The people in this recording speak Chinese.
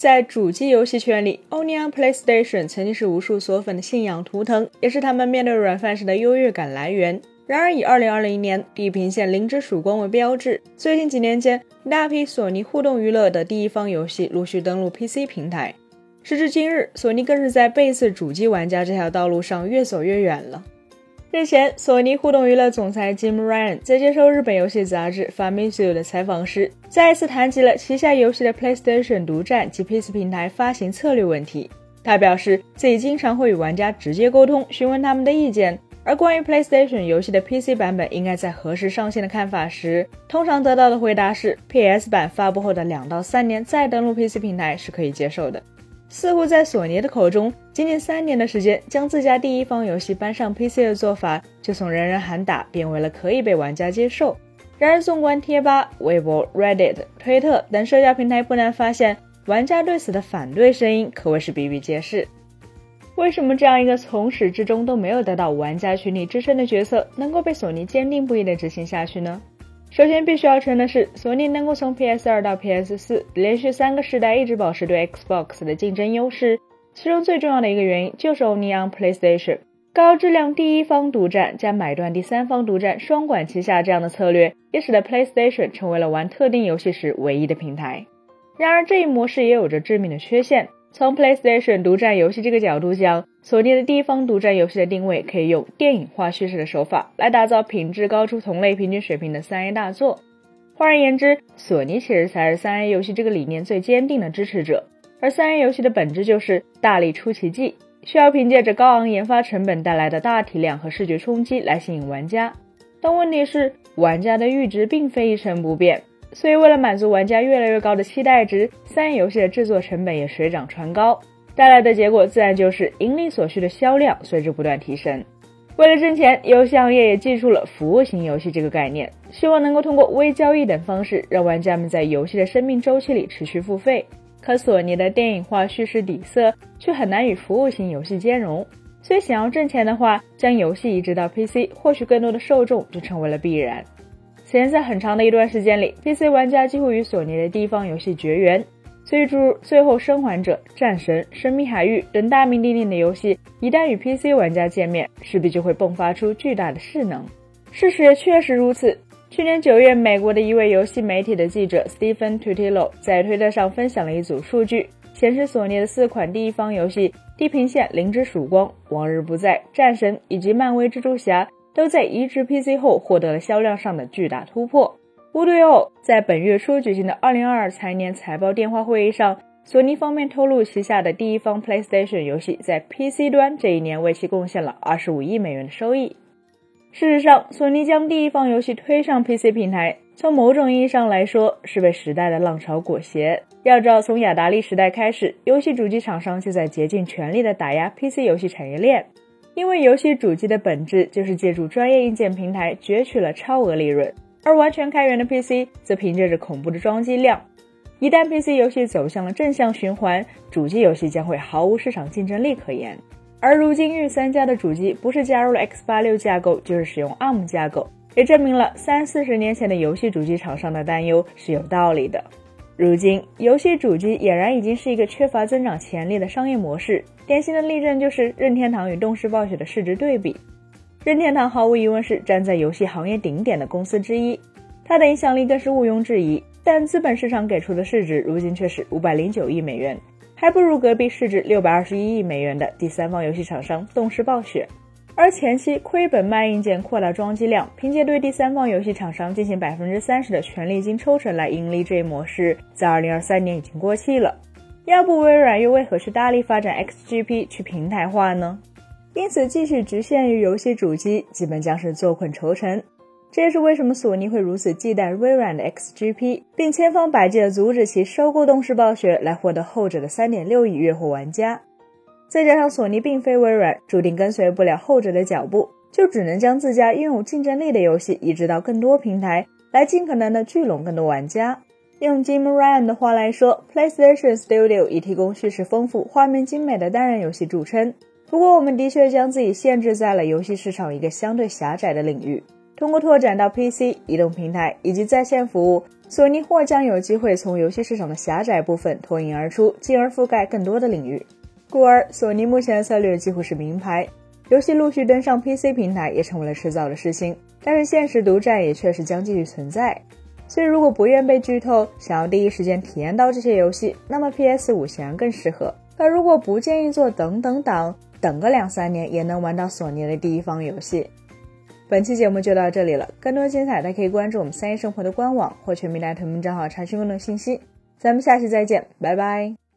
在主机游戏圈里，Onion PlayStation 曾经是无数索粉的信仰图腾，也是他们面对软饭时的优越感来源。然而，以2020年《地平线：零之曙光》为标志，最近几年间，大批索尼互动娱乐的第一方游戏陆续登陆 PC 平台。时至今日，索尼更是在背刺主机玩家这条道路上越走越远了。日前，索尼互动娱乐总裁 Jim Ryan 在接受日本游戏杂志 Famitsu 的采访时，再一次谈及了旗下游戏的 PlayStation 独占及 PC 平台发行策略问题。他表示，自己经常会与玩家直接沟通，询问他们的意见。而关于 PlayStation 游戏的 PC 版本应该在何时上线的看法时，通常得到的回答是：PS 版发布后的两到三年再登陆 PC 平台是可以接受的。似乎在索尼的口中，仅仅三年的时间将自家第一方游戏搬上 PC 的做法，就从人人喊打变为了可以被玩家接受。然而，纵观贴吧、微博、Reddit、推特等社交平台，不难发现，玩家对此的反对声音可谓是比比皆是。为什么这样一个从始至终都没有得到玩家群体支撑的角色，能够被索尼坚定不移地执行下去呢？首先必须要承认的是，索尼能够从 PS2 到 PS4 连续三个世代一直保持对 Xbox 的竞争优势，其中最重要的一个原因就是 Only on PlayStation 高质量第一方独占加买断第三方独占双管齐下这样的策略，也使得 PlayStation 成为了玩特定游戏时唯一的平台。然而这一模式也有着致命的缺陷。从 PlayStation 独占游戏这个角度讲，索尼的地方独占游戏的定位可以用电影化叙事的手法来打造品质高出同类平均水平的三 A 大作。换而言之，索尼其实才是三 A 游戏这个理念最坚定的支持者。而三 A 游戏的本质就是大力出奇迹，需要凭借着高昂研发成本带来的大体量和视觉冲击来吸引玩家。但问题是，玩家的阈值并非一成不变。所以，为了满足玩家越来越高的期待值，三 A 游戏的制作成本也水涨船高，带来的结果自然就是盈利所需的销量随之不断提升。为了挣钱，游戏行业也记住了服务型游戏这个概念，希望能够通过微交易等方式，让玩家们在游戏的生命周期里持续付费。可索尼的电影化叙事底色却很难与服务型游戏兼容，所以想要挣钱的话，将游戏移植到 PC，获取更多的受众就成为了必然。此前，在很长的一段时间里，PC 玩家几乎与索尼的地方游戏绝缘，所以诸如《最后生还者》《战神》《神秘海域》等大名鼎鼎的游戏，一旦与 PC 玩家见面，势必就会迸发出巨大的势能。事实也确实如此。去年九月，美国的一位游戏媒体的记者 Stephen Tutillo 在推特上分享了一组数据，显示索尼的四款第一方游戏《地平线：零之曙光》《往日不再》《战神》以及漫威蜘蛛侠。都在移植 PC 后获得了销量上的巨大突破。无独有偶，在本月初举行的2022财年财报电话会议上，索尼方面透露，旗下的第一方 PlayStation 游戏在 PC 端这一年为其贡献了25亿美元的收益。事实上，索尼将第一方游戏推上 PC 平台，从某种意义上来说是被时代的浪潮裹挟。要知道，从雅达利时代开始，游戏主机厂商就在竭尽全力地打压 PC 游戏产业链。因为游戏主机的本质就是借助专业硬件平台攫取了超额利润，而完全开源的 PC 则凭借着恐怖的装机量。一旦 PC 游戏走向了正向循环，主机游戏将会毫无市场竞争力可言。而如今御三家的主机不是加入了 X86 架构，就是使用 ARM 架构，也证明了三四十年前的游戏主机厂商的担忧是有道理的。如今，游戏主机俨然已经是一个缺乏增长潜力的商业模式。典型的例证就是任天堂与动视暴雪的市值对比。任天堂毫无疑问是站在游戏行业顶点的公司之一，它的影响力更是毋庸置疑。但资本市场给出的市值如今却是五百零九亿美元，还不如隔壁市值六百二十一亿美元的第三方游戏厂商动视暴雪。而前期亏本卖硬件、扩大装机量，凭借对第三方游戏厂商进行百分之三十的权利金抽成来盈利这一模式，在二零二三年已经过气了。要不微软又为何去大力发展 XGP 去平台化呢？因此，继续局限于游戏主机，基本将是坐困愁城。这也是为什么索尼会如此忌惮微软的 XGP，并千方百计地阻止其收购动视暴雪，来获得后者的三点六亿月活玩家。再加上索尼并非微软，注定跟随不了后者的脚步，就只能将自家拥有竞争力的游戏移植到更多平台，来尽可能的聚拢更多玩家。用 Jim Ryan 的话来说，PlayStation Studio 以提供叙事丰富、画面精美的单人游戏著称。不过，我们的确将自己限制在了游戏市场一个相对狭窄的领域。通过拓展到 PC、移动平台以及在线服务，索尼或将有机会从游戏市场的狭窄部分脱颖而出，进而覆盖更多的领域。故而，索尼目前的策略几乎是名牌，游戏陆续登上 PC 平台也成为了迟早的事情。但是，现实独占也确实将继续存在。所以，如果不愿被剧透，想要第一时间体验到这些游戏，那么 PS 五显然更适合。而如果不建议做等等党，等个两三年也能玩到索尼的第一方游戏。本期节目就到这里了，更多精彩，大家可以关注我们三一生活的官网或全民大同名账号查询更多信息。咱们下期再见，拜拜。